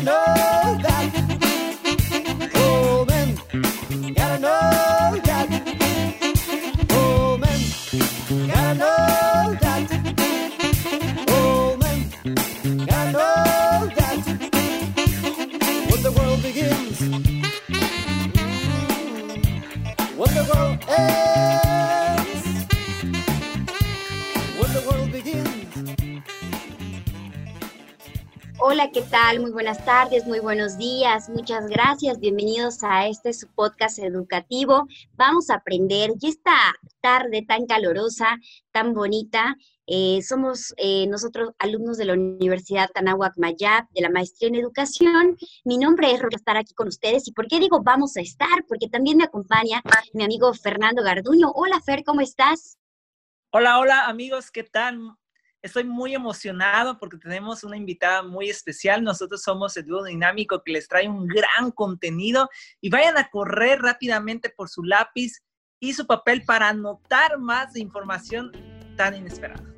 know Muy buenas tardes, muy buenos días. Muchas gracias. Bienvenidos a este su podcast educativo. Vamos a aprender. Y esta tarde tan calurosa, tan bonita, eh, somos eh, nosotros alumnos de la Universidad Tanahuac Mayab, de la Maestría en Educación. Mi nombre es Rosa, estar aquí con ustedes. ¿Y por qué digo vamos a estar? Porque también me acompaña mi amigo Fernando Garduño. Hola, Fer, ¿cómo estás? Hola, hola amigos, ¿qué tal? Estoy muy emocionado porque tenemos una invitada muy especial. Nosotros somos el dúo dinámico que les trae un gran contenido y vayan a correr rápidamente por su lápiz y su papel para anotar más información tan inesperada.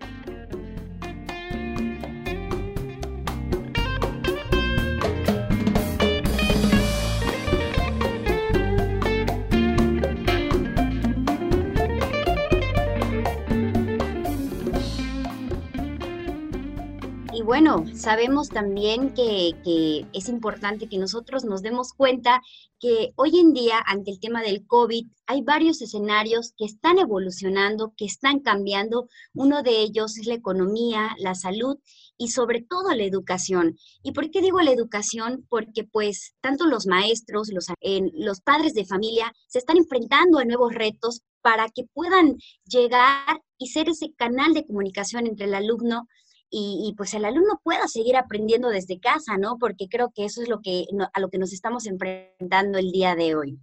Bueno, sabemos también que, es importante que nosotros nos demos cuenta que hoy en día, ante el tema del COVID, hay varios escenarios que están evolucionando, que están cambiando. Uno de ellos es la economía, la salud y sobre todo la educación. ¿Y por qué digo la educación? Porque pues tanto los maestros, los, los padres de familia se están enfrentando a nuevos retos para que puedan llegar y ser ese canal de comunicación entre el alumno y, y, pues el alumno pueda seguir aprendiendo desde casa, ¿no? Porque creo que eso es lo que, a lo que nos estamos enfrentando el día de hoy.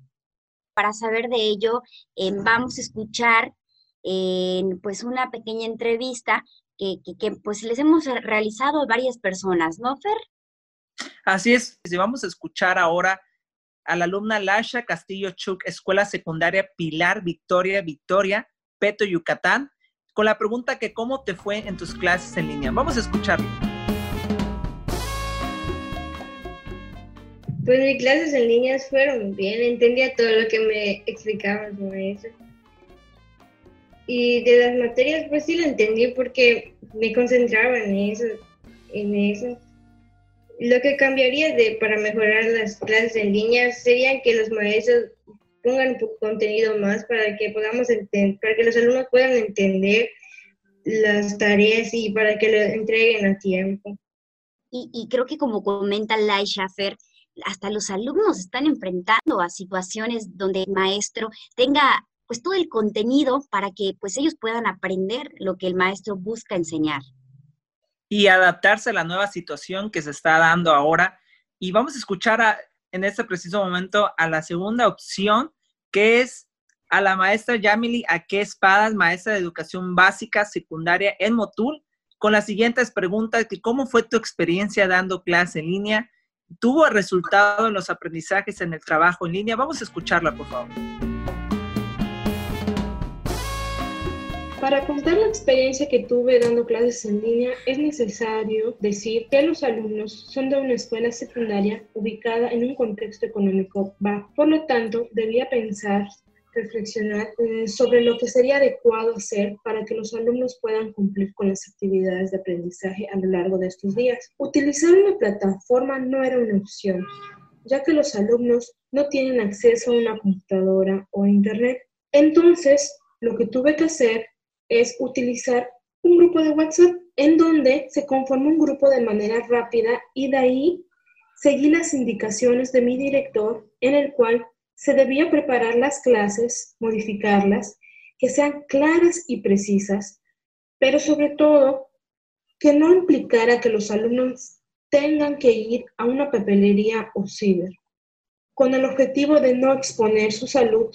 Para saber de ello, eh, vamos a escuchar eh, pues una pequeña entrevista que, que, que, pues les hemos realizado a varias personas, ¿no, Fer? Así es, vamos a escuchar ahora a la alumna Lasha Castillo Chuk, Escuela Secundaria Pilar Victoria Victoria, Peto, Yucatán, con la pregunta que cómo te fue en tus clases en línea. Vamos a escucharlo. Pues mis clases en línea fueron bien, entendía todo lo que me explicaban sobre eso. Y de las materias, pues sí lo entendí porque me concentraba en eso, en eso. Lo que cambiaría para mejorar las clases en línea sería que los maestros pongan contenido más para que podamos entender, para que los alumnos puedan entender las tareas y para que lo entreguen a tiempo. Y, y creo que como comenta Lai Schaffer, hasta los alumnos están enfrentando a situaciones donde el maestro tenga pues todo el contenido para que pues ellos puedan aprender lo que el maestro busca enseñar. Y adaptarse a la nueva situación que se está dando ahora. Y vamos a escuchar a, en este preciso momento a la segunda opción, que es a la maestra Yamili Aque Espadas, maestra de educación básica secundaria en Motul, con las siguientes preguntas, que cómo fue tu experiencia dando clase en línea, tuvo resultado en los aprendizajes en el trabajo en línea. Vamos a escucharla, por favor. Para contar la experiencia que tuve dando clases en línea, es necesario decir que los alumnos son de una escuela secundaria ubicada en un contexto económico bajo. Por lo tanto, debía pensar, reflexionar eh, sobre lo que sería adecuado hacer para que los alumnos puedan cumplir con las actividades de aprendizaje a lo largo de estos días. Utilizar una plataforma no era una opción, ya que los alumnos no tienen acceso a una computadora o a Internet. Entonces, lo que tuve que hacer es utilizar un grupo de WhatsApp en donde se conforma un grupo de manera rápida y de ahí seguí las indicaciones de mi director en el cual se debía preparar las clases, modificarlas, que sean claras y precisas, pero sobre todo que no implicara que los alumnos tengan que ir a una papelería o ciber, con el objetivo de no exponer su salud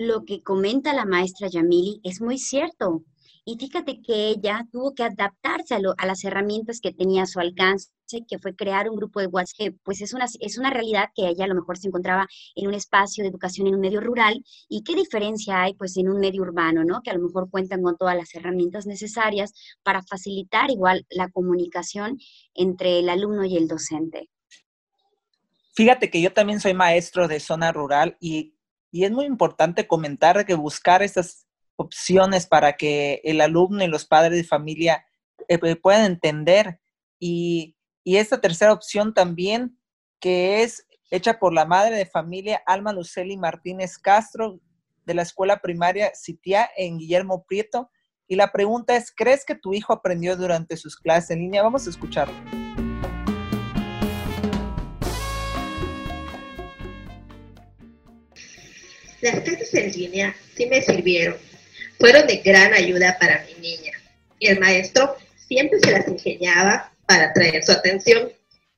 lo que comenta la maestra Yamili es muy cierto. Y fíjate que ella tuvo que adaptarse a, a las herramientas que tenía a su alcance, que fue crear un grupo de WhatsApp. Pues es una, es una realidad que ella a lo mejor se encontraba en un espacio de educación en un medio rural. ¿Y qué diferencia hay pues en un medio urbano, ¿no? Que a lo mejor cuentan con todas las herramientas necesarias para facilitar igual la comunicación entre el alumno y el docente. Fíjate que yo también soy maestro de zona rural y, y es muy importante comentar que buscar estas opciones para que el alumno y los padres de familia eh, eh, puedan entender. Y, y esta tercera opción también, que es hecha por la madre de familia Alma Luceli Martínez Castro de la escuela primaria Citia en Guillermo Prieto. Y la pregunta es, ¿crees que tu hijo aprendió durante sus clases en línea? Vamos a escucharlo. Las clases en línea sí me sirvieron. Fueron de gran ayuda para mi niña. Y el maestro siempre se las ingeniaba para atraer su atención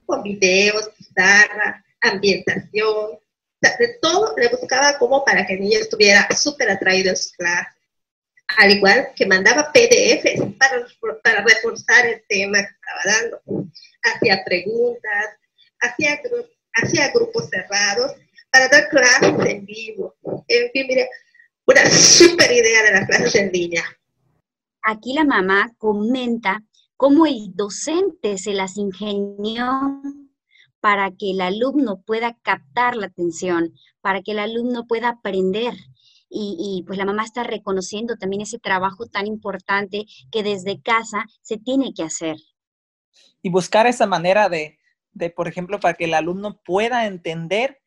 con videos, pizarra, ambientación. De todo le buscaba como para que el niño estuviera súper atraído en sus clases. Al igual que mandaba PDFs para, reforzar el tema que estaba dando. Hacía preguntas, hacía grupos cerrados para dar clases en vivo. En fin, mire, una súper idea de las clases en línea. Aquí la mamá comenta cómo el docente se las ingenió para que el alumno pueda captar la atención, para que el alumno pueda aprender. Y, y, pues la mamá está reconociendo también ese trabajo tan importante que desde casa se tiene que hacer. y buscar esa manera de, de, por ejemplo, para que el alumno pueda entender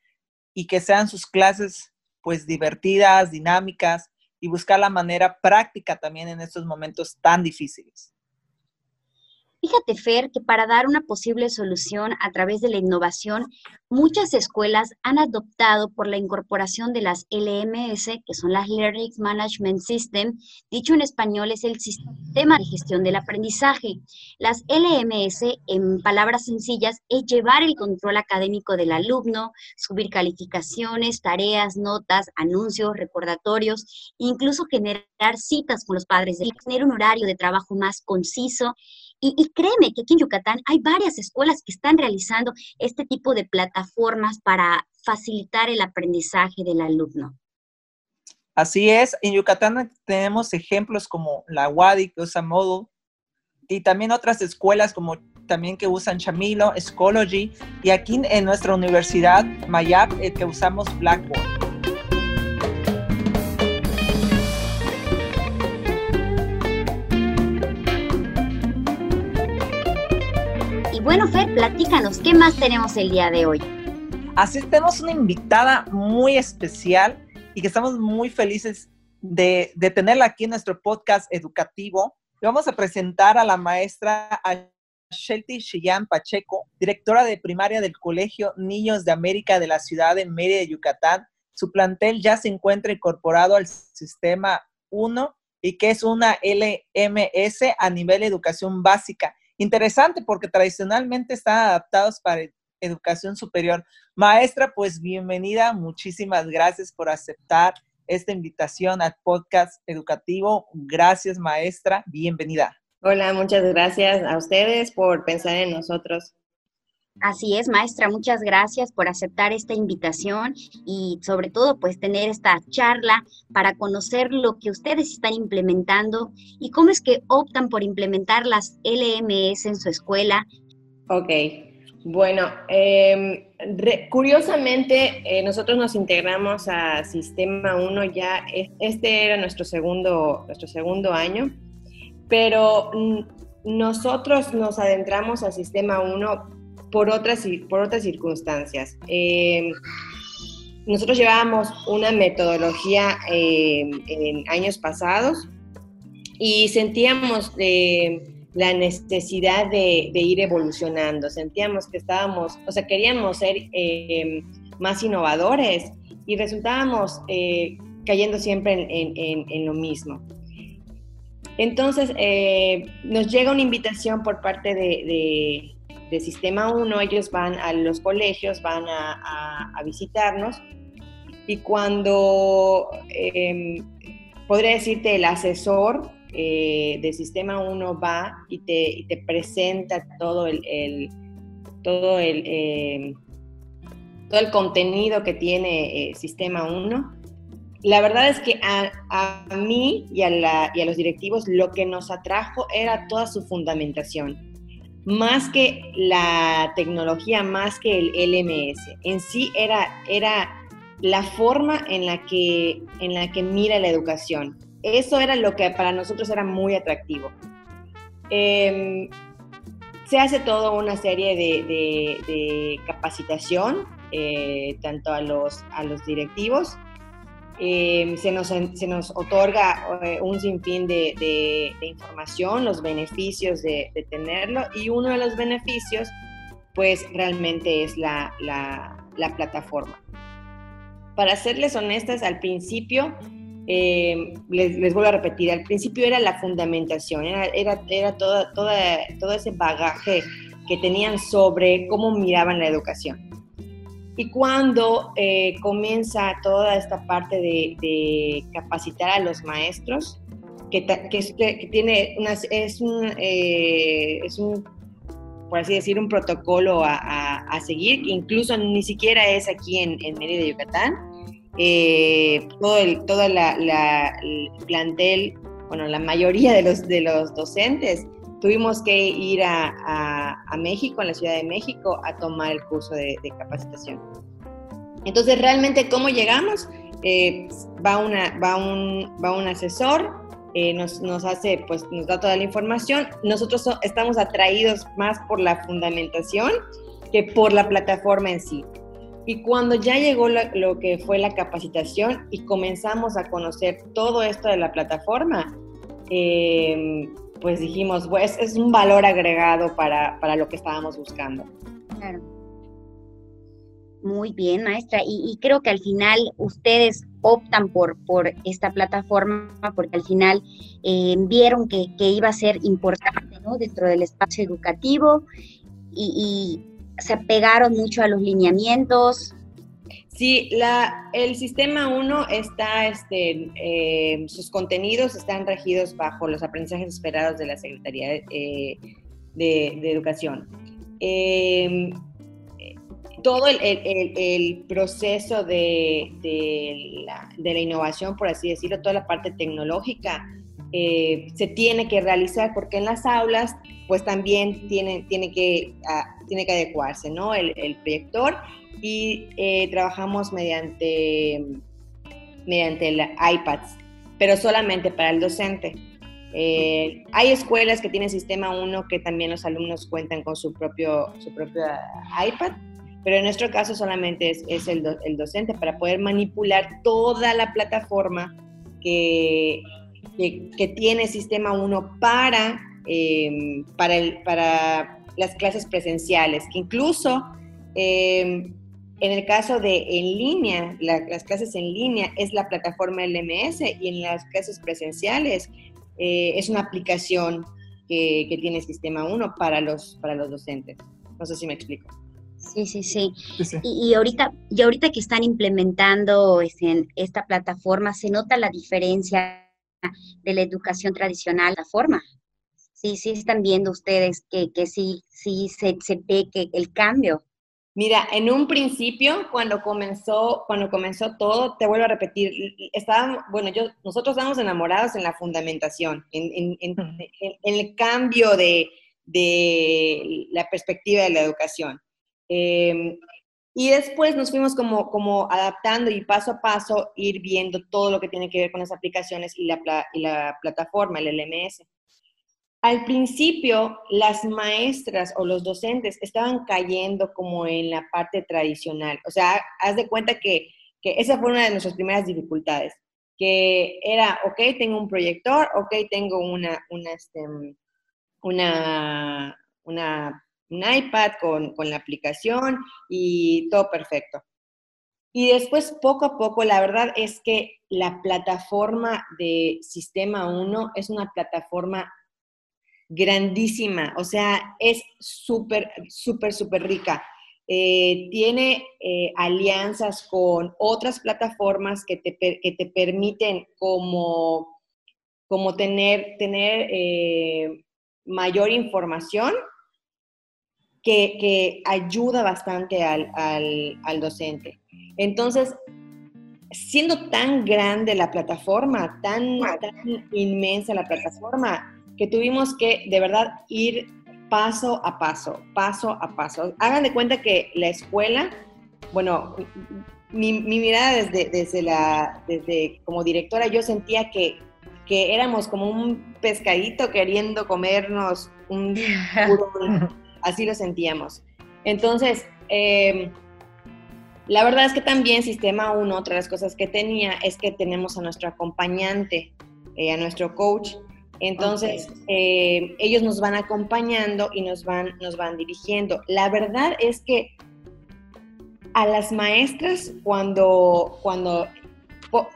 y que sean sus clases pues divertidas, dinámicas y buscar la manera práctica también en estos momentos tan difíciles. Fíjate, Fer, que para dar una posible solución a través de la innovación, muchas escuelas han adoptado por la incorporación de las LMS, que son las Learning Management System, dicho en español es el sistema de gestión del aprendizaje. Las LMS, en palabras sencillas, es llevar el control académico del alumno, subir calificaciones, tareas, notas, anuncios, recordatorios, incluso generar citas con los padres, tener un horario de trabajo más conciso y, créeme que aquí en Yucatán hay varias escuelas que están realizando este tipo de plataformas para facilitar el aprendizaje del alumno. Así es, en Yucatán tenemos ejemplos como la WADI que usa Moodle y también otras escuelas como también que usan Chamilo, Schoology y aquí en nuestra universidad Mayap que usamos Blackboard. Bueno, Fer, platícanos, ¿qué más tenemos el día de hoy? Así tenemos una invitada muy especial y que estamos muy felices de, de tenerla aquí en nuestro podcast educativo. Vamos a presentar a la maestra Shelty Chillán Pacheco, directora de primaria del Colegio Niños de América de la ciudad de Mérida, Yucatán. Su plantel ya se encuentra incorporado al sistema 1 y que es una LMS a nivel de educación básica interesante porque tradicionalmente están adaptados para educación superior. Maestra, pues bienvenida, muchísimas gracias por aceptar esta invitación al podcast educativo. Gracias, maestra, bienvenida. Hola, muchas gracias a ustedes por pensar en nosotros. Así es, maestra, muchas gracias por aceptar esta invitación y sobre todo pues tener esta charla para conocer lo que ustedes están implementando y cómo es que optan por implementar las LMS en su escuela. Ok, bueno, re, curiosamente eh, nosotros nos integramos a Sistema 1 ya, este era nuestro segundo, nuestro segundo año, pero nosotros nos adentramos a Sistema 1 por otras, por otras circunstancias. Eh, nosotros llevábamos una metodología eh, en años pasados y sentíamos eh, la necesidad de, de, ir evolucionando, sentíamos que estábamos, o sea, queríamos ser eh, más innovadores y resultábamos cayendo siempre en, en, en, lo mismo. Entonces, nos llega una invitación por parte de, de de Sistema 1, ellos van a los colegios, van a, visitarnos y cuando, eh, podría decirte, el asesor eh, de Sistema 1 va y te, te presenta todo el, todo el, eh, todo el contenido que tiene eh, Sistema 1, la verdad es que a, a mí y a, la- y a los directivos lo que nos atrajo era toda su fundamentación. Más que la tecnología, más que el LMS. En sí era, era la forma en la, que, en la que mira la educación. Eso era lo que para nosotros era muy atractivo. Em, se hace toda una serie de, capacitación, eh, tanto a los, a los directivos. Eh, se, nos, se nos otorga eh, un sinfín de, de- información, los beneficios de, de tenerlo, y uno de los beneficios, pues realmente es la, la- la plataforma. Para serles honestas, al principio, eh, les, les vuelvo a repetir, al principio era la fundamentación, era, era, era toda, toda, todo ese bagaje que tenían sobre cómo miraban la educación. Y cuando eh, comienza toda esta parte de, de capacitar a los maestros, que, que, que tiene unas, es, un, eh, es un, por así decir, un protocolo a, a- a seguir, incluso ni siquiera es aquí en, en Mérida, Yucatán. Eh, todo el, toda la, la- el plantel, bueno, la mayoría de los, de los docentes tuvimos que ir a, a- a México, a la Ciudad de México, a tomar el curso de, de capacitación. Entonces, realmente, ¿cómo llegamos? Eh, va, una, va, un, va un asesor, eh, nos, nos hace, pues nos da toda la información. Nosotros so- estamos atraídos más por la fundamentación que por la plataforma en sí. Y cuando ya llegó la- lo que fue la capacitación y comenzamos a conocer todo esto de la plataforma, eh, pues dijimos, pues es un valor agregado para, para lo que estábamos buscando. Claro. Muy bien, maestra. Y, creo que al final ustedes optan por, por esta plataforma porque al final eh, vieron que, que iba a ser importante dentro del espacio educativo y, y se apegaron mucho a los lineamientos. Sí, la, el sistema 1 está, este, eh, sus contenidos están regidos bajo los aprendizajes esperados de la Secretaría eh, de, de Educación. Eh, todo el, proceso de, la, innovación, por así decirlo, toda la parte tecnológica, eh, se tiene que realizar porque en las aulas pues también tiene, que, ah, tiene que adecuarse, ¿no? El proyector y eh, trabajamos mediante, mediante iPads, pero solamente para el docente. Eh, hay escuelas que tienen sistema 1 que también los alumnos cuentan con su propio, su propio iPad, pero en nuestro caso solamente es, el, do- el docente para poder manipular toda la plataforma que, que, tiene Sistema 1 para, eh, para, el- para las clases presenciales, que incluso eh, en el caso de en línea, la- las clases en línea es la plataforma LMS y en las clases presenciales eh, es una aplicación que, que tiene Sistema 1 para los, para los docentes. No sé si me explico. Sí, sí, sí. Sí, sí. Y, y ahorita, y ahorita que están implementando este, en esta plataforma, ¿se nota la diferencia de la educación tradicional a la forma? Sí, sí están viendo ustedes que, que sí, sí se, se ve que el cambio. Mira, en un principio, cuando comenzó, cuando comenzó todo, te vuelvo a repetir, estábamos, bueno, yo, nosotros estábamos enamorados en la fundamentación, en, en- el cambio de, de la perspectiva de la educación. Eh, y después nos fuimos como, como adaptando y paso a paso ir viendo todo lo que tiene que ver con las aplicaciones y la, y la plataforma, el LMS. Al principio, las maestras o los docentes estaban cayendo como en la parte tradicional. O sea, haz de cuenta que, que esa fue una de nuestras primeras dificultades, que era, ok, tengo un proyector, ok, tengo una, una, este, una, una, un iPad con, con la aplicación y todo perfecto. Y después, poco a poco, la verdad es que la plataforma de Sistema 1 es una plataforma grandísima, o sea, es súper, súper, súper rica. Eh, tiene eh, alianzas con otras plataformas que te, que te permiten como como tener, tener eh, mayor información que, que ayuda bastante al, al, al docente. Entonces, siendo tan grande la plataforma, tan, tan, inmensa la plataforma, que tuvimos que de verdad ir paso a paso, paso a paso. Hagan de cuenta que la escuela, bueno, mi, mi mirada desde, desde, la, desde como directora, yo sentía que, que éramos como un pescadito queriendo comernos un tiburón, así lo sentíamos. Entonces, eh, la verdad es que también Sistema 1, otra de las cosas que tenía es que tenemos a nuestro acompañante, eh, a nuestro coach. Entonces, eh, ellos nos van acompañando y nos van, nos van dirigiendo. La verdad es que a las maestras, cuando, cuando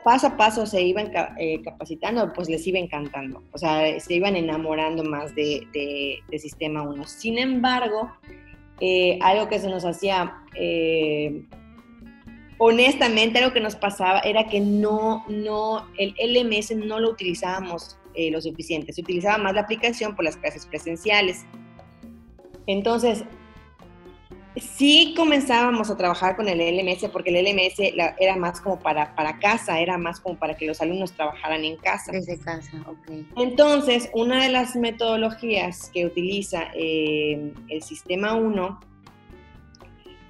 paso a paso se iban eh, capacitando, pues les iba encantando. O sea, se iban enamorando más de, Sistema 1. Sin embargo, eh, algo que se nos hacía honestamente algo que nos pasaba era que no, no, el LMS no lo utilizábamos eh, lo suficiente, se utilizaba más la aplicación por las clases presenciales. Entonces, sí comenzábamos a trabajar con el LMS porque el LMS la, era más como para, para casa, era más como para que los alumnos trabajaran en casa. Desde casa, ok. Entonces, una de las metodologías que utiliza eh, el sistema 1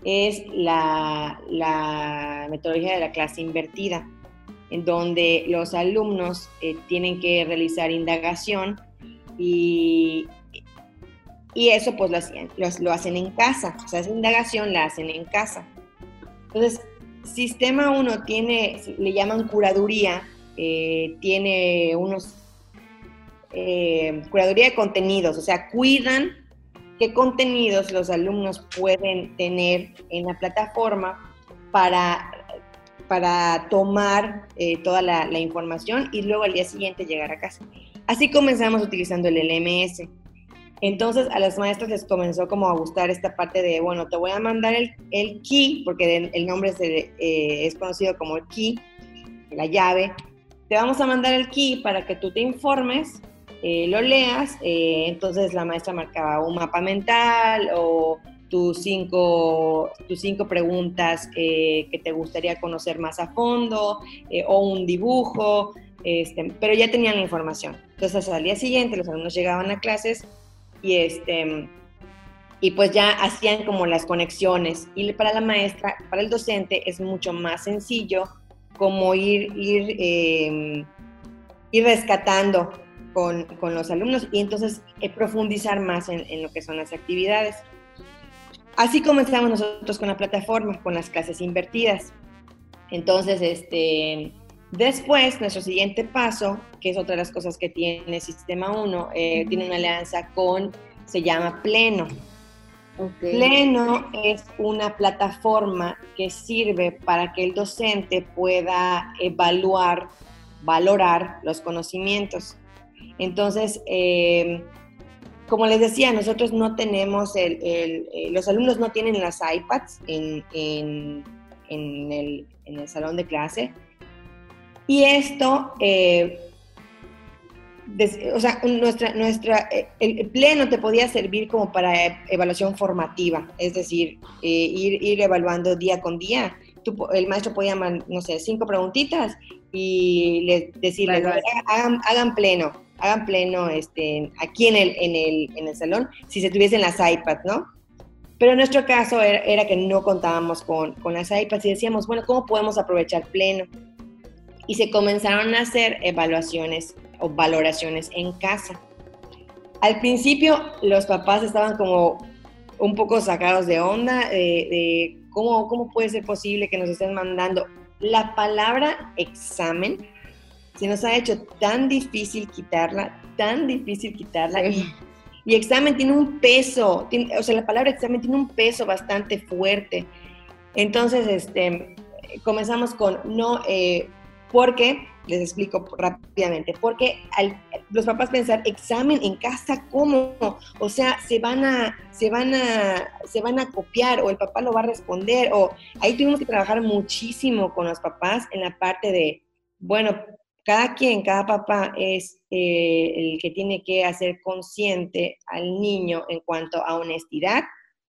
es la, la, metodología de la clase invertida, en donde los alumnos eh, tienen que realizar indagación y, y eso pues lo, hacen, lo, lo, hacen en casa, o sea, esa indagación la hacen en casa. Entonces, Sistema 1 tiene, le llaman curaduría, eh, tiene unos, eh, curaduría de contenidos, o sea, cuidan qué contenidos los alumnos pueden tener en la plataforma para, para tomar eh, toda la, información y luego al día siguiente llegar a casa. Así comenzamos utilizando el LMS. Entonces a las maestras les comenzó como a gustar esta parte de, bueno, te voy a mandar el, el key, porque el nombre se, eh, es conocido como el key, la llave. Te vamos a mandar el key para que tú te informes eh, lo leas, entonces la maestra marcaba un mapa mental o tus cinco, tus cinco preguntas eh, que te gustaría conocer más a fondo eh, o un dibujo, este, pero ya tenían la información. Entonces al día siguiente los alumnos llegaban a clases y, este, y pues ya hacían como las conexiones y para la maestra, para el docente es mucho más sencillo como ir, ir, ir rescatando con, con los alumnos y entonces eh, profundizar más en, en, lo que son las actividades. Así comenzamos nosotros con la plataforma, con las clases invertidas. Entonces, este, después, nuestro siguiente paso, que es otra de las cosas que tiene Sistema 1, eh, tiene una alianza con, se llama Pleno. Okay. Pleno es una plataforma que sirve para que el docente pueda evaluar, valorar los conocimientos. Entonces, eh, como les decía, nosotros no tenemos, el, el, eh, los alumnos no tienen las iPads en, en, en, el, en, el, salón de clase. Y esto, eh, des, o sea, nuestra, nuestra, eh, el pleno te podía servir como para evaluación formativa, es decir, ir, ir evaluando día con día. Tú, el maestro podía, no sé, cinco preguntitas y les, decirles, hagan, hagan pleno hagan pleno este, aquí en el, en, el, en el salón si se tuviesen las iPads, ¿no? Pero en nuestro caso era, era que no contábamos con, con, las iPads y decíamos, bueno, ¿cómo podemos aprovechar pleno? Y se comenzaron a hacer evaluaciones o valoraciones en casa. Al principio los papás estaban como un poco sacados de onda, de, de cómo, cómo puede ser posible que nos estén mandando la palabra examen se nos ha hecho tan difícil quitarla, tan difícil quitarla. Y, y, examen tiene un peso, tiene, o sea, la palabra examen tiene un peso bastante fuerte. Entonces, este, comenzamos con no, eh, porque, les explico rápidamente, porque al, los papás pensar examen en casa, ¿cómo? O sea, se van a, se van a, se van a copiar o el papá lo va a responder o ahí tuvimos que trabajar muchísimo con los papás en la parte de, bueno, cada quien, cada papá es eh, el que tiene que hacer consciente al niño en cuanto a honestidad,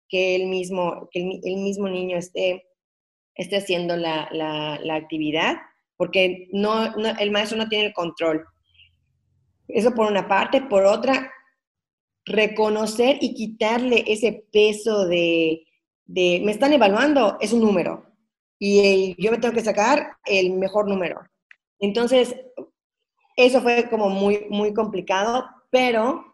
que el mismo, que el, mismo niño esté, esté haciendo la, la, actividad, porque no, el maestro no tiene el control. Eso por una parte. Por otra, reconocer y quitarle ese peso de, de me están evaluando, es un número. Y yo me tengo que sacar el mejor número. Entonces, eso fue como muy, muy complicado, pero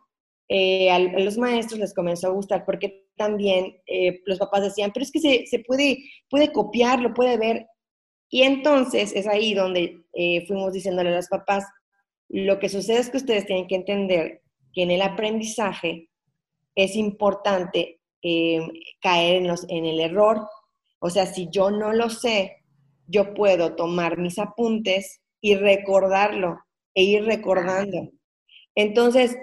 eh, a, los maestros les comenzó a gustar porque también eh, los papás decían, pero es que se, se, puede, puede copiar, lo puede ver. Y entonces es ahí donde eh, fuimos diciéndole a los papás, lo que sucede es que ustedes tienen que entender que en el aprendizaje es importante caer en, los, en el error. O sea, si yo no lo sé, yo puedo tomar mis apuntes y recordarlo e ir recordando. Entonces,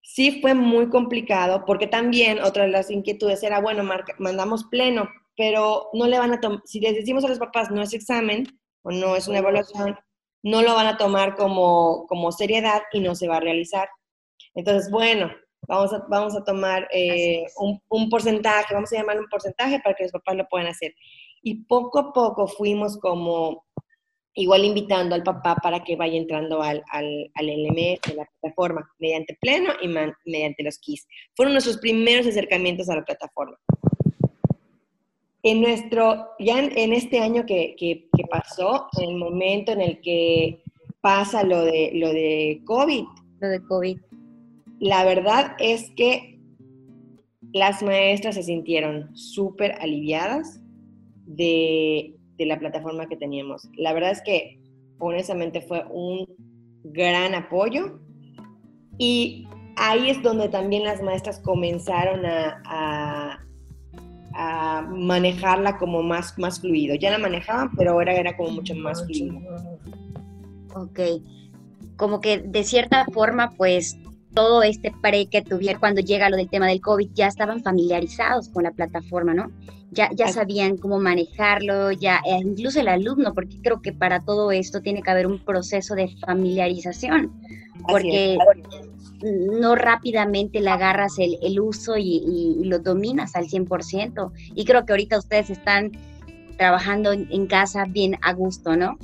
sí fue muy complicado porque también otra de las inquietudes era, bueno, mandamos pleno, pero no le van a tomar, si les decimos a los papás no es examen o no es una evaluación, no lo van a tomar como, como seriedad y no se va a realizar. Entonces, bueno, vamos a, vamos a tomar eh, un, un, porcentaje, vamos a llamarlo un porcentaje para que los papás lo puedan hacer. Y poco a poco fuimos como igual invitando al papá para que vaya entrando al, al, al LMS, a la plataforma, mediante Pleno y mediante los KISS. Fueron nuestros primeros acercamientos a la plataforma. En nuestro, ya en, este año que, que, que, pasó, en el momento en el que pasa lo de, lo de COVID. Lo de COVID. La verdad es que las maestras se sintieron súper aliviadas de de la plataforma que teníamos. La verdad es que honestamente fue un gran apoyo y ahí es donde también las maestras comenzaron a, a, manejarla como más, más fluido. Ya la manejaban, pero ahora era como mucho más fluido. Ok, como que de cierta forma, pues todo este pre que tuvieron cuando llega lo del tema del COVID, ya estaban familiarizados con la plataforma, ¿no? Ya, ya sabían cómo manejarlo, ya e incluso el alumno, porque creo que para todo esto tiene que haber un proceso de familiarización, porque no rápidamente le agarras el, el uso y, y, lo dominas al 100%. Y creo que ahorita ustedes están trabajando en, en casa bien a gusto, ¿no?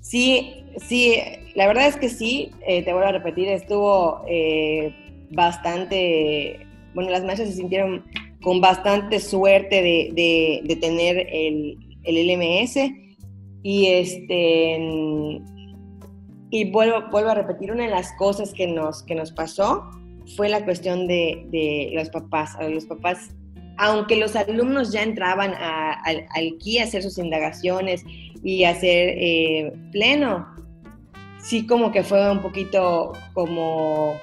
Sí, sí, la verdad es que sí, eh, te vuelvo a repetir, estuvo eh, bastante, bueno, las maestras se sintieron con bastante suerte de, de, tener el, el, LMS y este y vuelvo, vuelvo a repetir, una de las cosas que nos, que nos pasó fue la cuestión de, de los papás. Los papás aunque los alumnos ya entraban al, al KI a hacer sus indagaciones y hacer eh, pleno, sí como que fue un poquito como...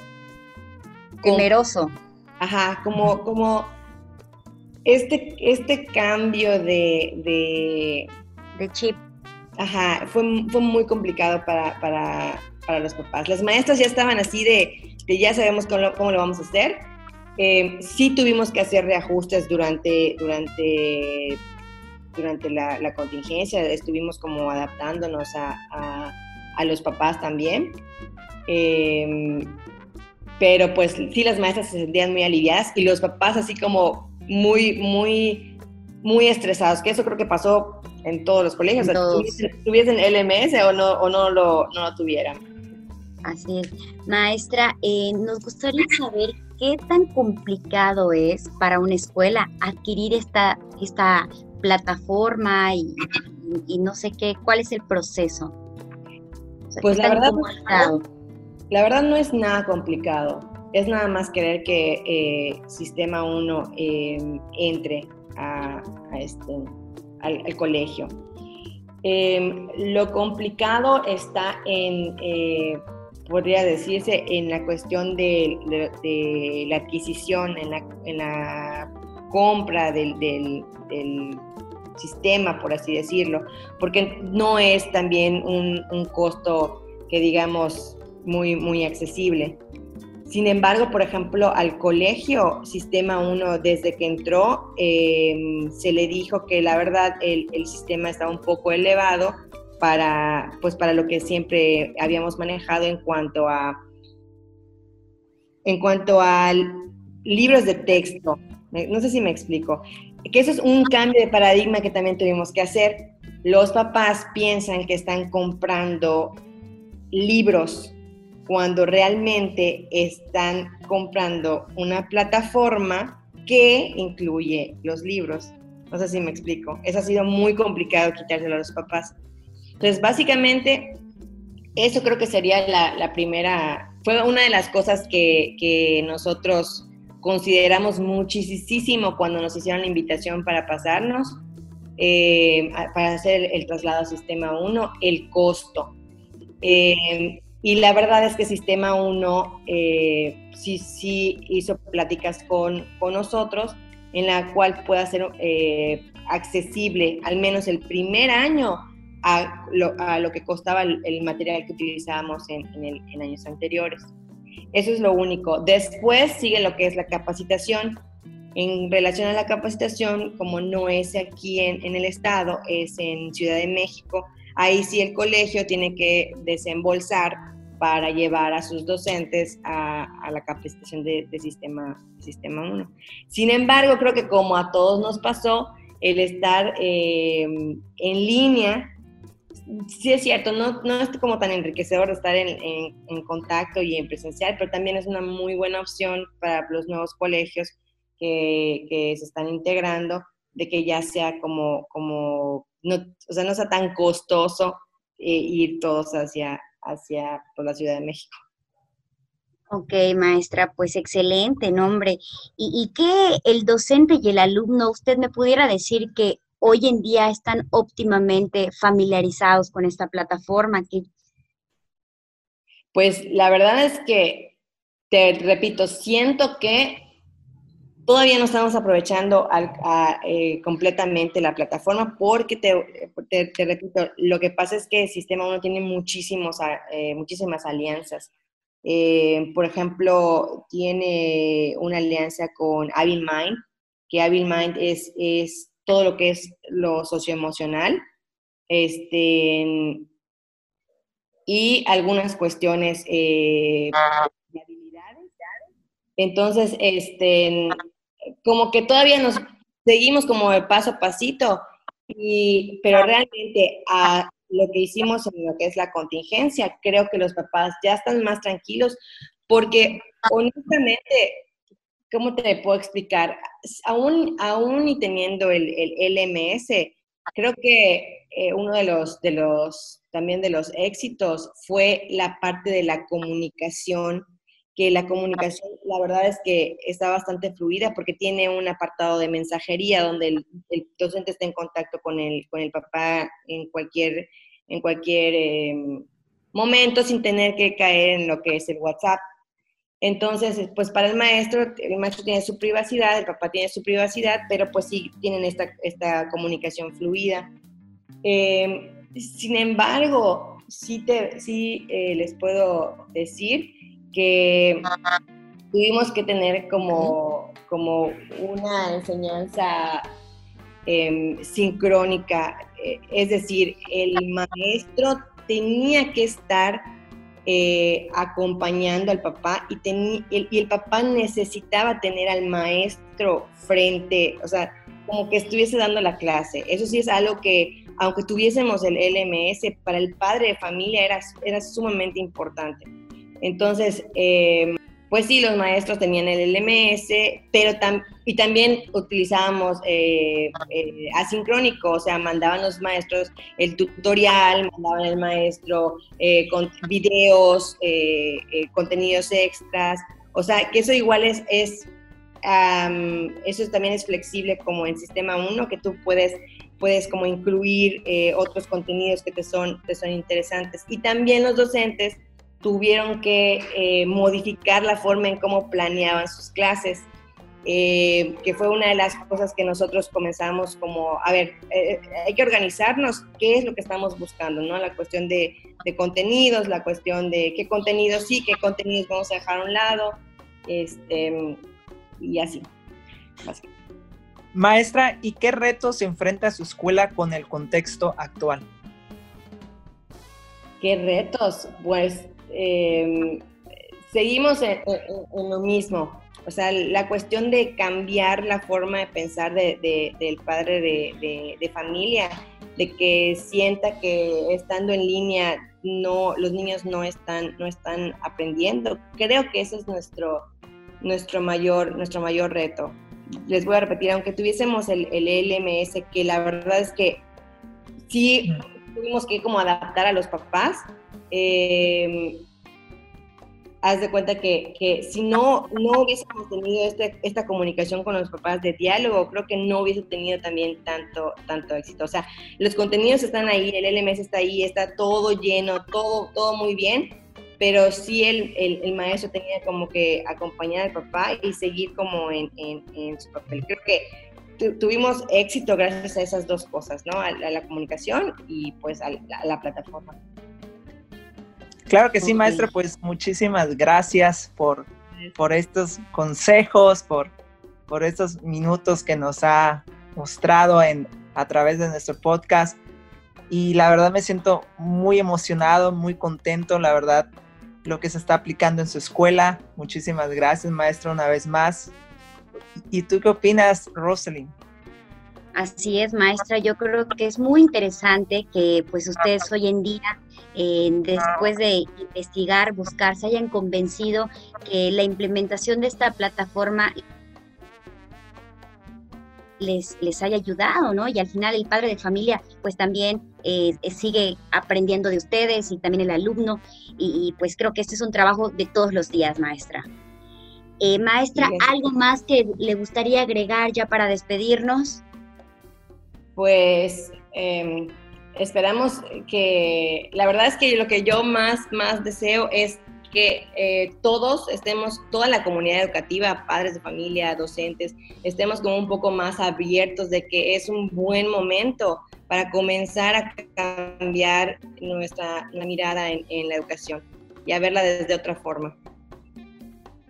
Temeroso. Ajá, como, como este, este cambio de, de, de chip. Ajá, fue, fue muy complicado para, para, para, los papás. Las maestras ya estaban así de, de ya sabemos cómo lo, cómo lo vamos a hacer, eh, sí tuvimos que hacer reajustes durante, durante, durante la, contingencia, estuvimos como adaptándonos a, a, los papás también. Eh, pero pues sí, las maestras se sentían muy aliviadas y los papás así como muy, muy, muy estresados, que eso creo que pasó en todos los colegios, tuviesen, LMS o no, o no lo, no lo tuvieran. Así es. Maestra, eh, nos gustaría saber ¿qué tan complicado es para una escuela adquirir esta, esta plataforma y, no sé qué, cuál es el proceso? pues la verdad, la verdad no es nada complicado. Es nada más querer que eh, Sistema 1 em, entre a, este, al, colegio. Em, lo complicado está en eh, podría decirse, en la cuestión de, la adquisición, en la, compra del, del, sistema, por así decirlo, porque no es también un, un, costo que digamos muy, muy accesible. Sin embargo, por ejemplo, al colegio Sistema 1, desde que entró, em, se le dijo que la verdad el, sistema estaba un poco elevado para, pues para lo que siempre habíamos manejado en cuanto a en cuanto a libros de texto. No sé si me explico. Que eso es un cambio de paradigma que también tuvimos que hacer. Los papás piensan que están comprando libros cuando realmente están comprando una plataforma que incluye los libros. No sé si me explico. Eso ha sido muy complicado quitárselo a los papás. Entonces, básicamente, eso creo que sería la, primera, fue una de las cosas que, nosotros consideramos muchísimo cuando nos hicieron la invitación para pasarnos, eh, para hacer el traslado al Sistema 1, el costo. Eh, y la verdad es que Sistema 1 eh, sí, sí hizo pláticas con, con, nosotros en la cual pueda ser eh, accesible al menos el primer año a lo, a lo que costaba el, material que utilizábamos en, en, años anteriores. Eso es lo único. Después sigue lo que es la capacitación. En relación a la capacitación, como no es aquí en, en el estado, es en Ciudad de México, ahí sí el colegio tiene que desembolsar para llevar a sus docentes a, la capacitación de, sistema, sistema 1. Sin embargo, creo que como a todos nos pasó, el estar eh, en línea, sí es cierto, no, no es como tan enriquecedor estar en, contacto y en presencial, pero también es una muy buena opción para los nuevos colegios que, que se están integrando, de que ya sea como, como no, o sea, no sea tan costoso eh, ir todos hacia, hacia por la Ciudad de México. Ok, maestra, pues excelente nombre. ¿Y, y que el docente y el alumno, usted me pudiera decir que hoy en día están óptimamente familiarizados con esta plataforma? Que... Pues la verdad es que, te repito, siento que todavía no estamos aprovechando eh, completamente la plataforma porque, te, repito, lo que pasa es que el Sistema 1 tiene muchísimos, eh, muchísimas alianzas. Eh, por ejemplo, tiene una alianza con Able Mind, que Able Mind es, es todo lo que es lo socioemocional, este, y algunas cuestiones de habilidades. Entonces, este, como que todavía nos seguimos como de paso a pasito, y, pero realmente a lo que hicimos en lo que es la contingencia, creo que los papás ya están más tranquilos porque honestamente, ¿cómo te puedo explicar? Aún, aún y teniendo el, el LMS, creo que eh, uno de los, de los, también de los éxitos fue la parte de la comunicación que la comunicación, la verdad es que está bastante fluida porque tiene un apartado de mensajería donde el, docente está en contacto con el, con el papá en cualquier, en cualquier em, momento sin tener que caer en lo que es el WhatsApp. Entonces, pues para el maestro, el maestro tiene su privacidad, el papá tiene su privacidad, pero pues sí tienen esta, esta comunicación fluida. Em, sin embargo, sí, te, sí eh, les puedo decir que tuvimos que tener como, como una enseñanza em, sincrónica, eh, es decir, el maestro tenía que estar eh, acompañando al papá y, y el papá necesitaba tener al maestro frente, o sea, como que estuviese dando la clase. Eso sí es algo que, aunque tuviésemos el LMS, para el padre de familia era, era sumamente importante. Entonces, eh, pues sí, los maestros tenían el LMS, pero y también utilizábamos eh, eh, asincrónico, o sea, mandaban los maestros el tutorial, mandaban el maestro con videos, contenidos extras, o sea, que eso igual es, es eso también es flexible como en Sistema 1, que tú puedes puedes como incluir otros contenidos que te son, te son interesantes. Y también los docentes tuvieron que eh, modificar la forma en cómo planeaban sus clases, eh, que fue una de las cosas que nosotros comenzamos como, a ver, eh, hay que organizarnos, qué es lo que estamos buscando, ¿no? La cuestión de, de, contenidos, la cuestión de qué contenidos sí, qué contenidos vamos a dejar a un lado, este, y así. Maestra, ¿y qué retos se enfrenta su escuela con el contexto actual? ¿Qué retos? Pues eh, seguimos en, lo mismo. O sea, la cuestión de cambiar la forma de pensar de, del padre de, familia, de que sienta que estando en línea no, los niños no están, no están aprendiendo. Creo que ese es nuestro, nuestro, mayor, nuestro mayor reto. Les voy a repetir, aunque tuviésemos el, el LMS, que la verdad es que sí tuvimos que como adaptar a los papás, eh, haz de cuenta que, que, si no, no hubiésemos tenido este, esta comunicación con los papás de diálogo, creo que no hubiese tenido también tanto, tanto éxito. O sea, los contenidos están ahí, el LMS está ahí, está todo lleno, todo, todo muy bien, pero sí el, el, maestro tenía como que acompañar al papá y seguir como en, en, su papel. Creo que tuvimos éxito gracias a esas dos cosas, ¿no? A, la comunicación y pues a la plataforma. Claro que sí, maestra, pues muchísimas gracias por, por estos consejos, por, por estos minutos que nos ha mostrado en, a través de nuestro podcast. Y la verdad me siento muy emocionado, muy contento, la verdad, lo que se está aplicando en su escuela. Muchísimas gracias, maestra, una vez más. ¿Y tú qué opinas, Rosalind? Así es, maestra. Yo creo que es muy interesante que pues ustedes hoy en día, eh, después de investigar, buscar, se hayan convencido que la implementación de esta plataforma les, les haya ayudado, ¿no? Y al final el padre de familia pues también eh, sigue aprendiendo de ustedes y también el alumno y, pues creo que este es un trabajo de todos los días, maestra. Eh, maestra, ¿algo más que le gustaría agregar ya para despedirnos? Pues em, esperamos que, la verdad es que lo que yo más, más deseo es que eh, todos estemos, toda la comunidad educativa, padres de familia, docentes, estemos como un poco más abiertos de que es un buen momento para comenzar a cambiar nuestra mirada en, en la educación y a verla desde otra forma.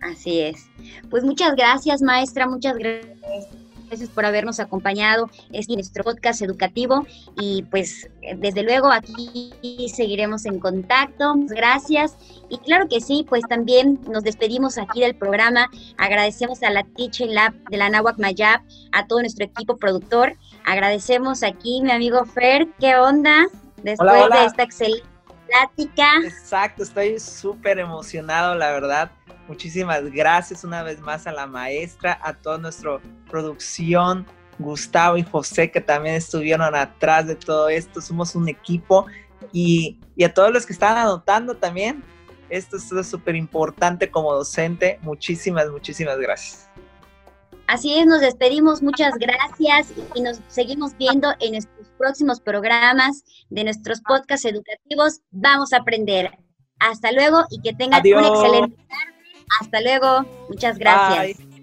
Así es. Pues muchas gracias, maestra, muchas gracias gracias por habernos acompañado en nuestro podcast educativo y pues desde luego aquí seguiremos en contacto. Gracias y claro que sí, pues también nos despedimos aquí del programa. Agradecemos a la Teaching Lab de la Nahuac Mayab, a todo nuestro equipo productor. Agradecemos aquí mi amigo Fer, ¿qué onda? Después de esta excelente plática. Exacto, estoy súper emocionado, la verdad Muchísimas gracias una vez más a la maestra, a toda nuestra producción, Gustavo y José que también estuvieron atrás de todo esto. Somos un equipo y, a todos los que están anotando también. Esto es súper importante como docente. Muchísimas, muchísimas gracias. Así es, nos despedimos, muchas gracias y nos seguimos viendo en nuestros próximos programas de nuestros podcasts educativos. Vamos a aprender. Hasta luego y que tengan un excelente tarde hasta luego. Muchas gracias. When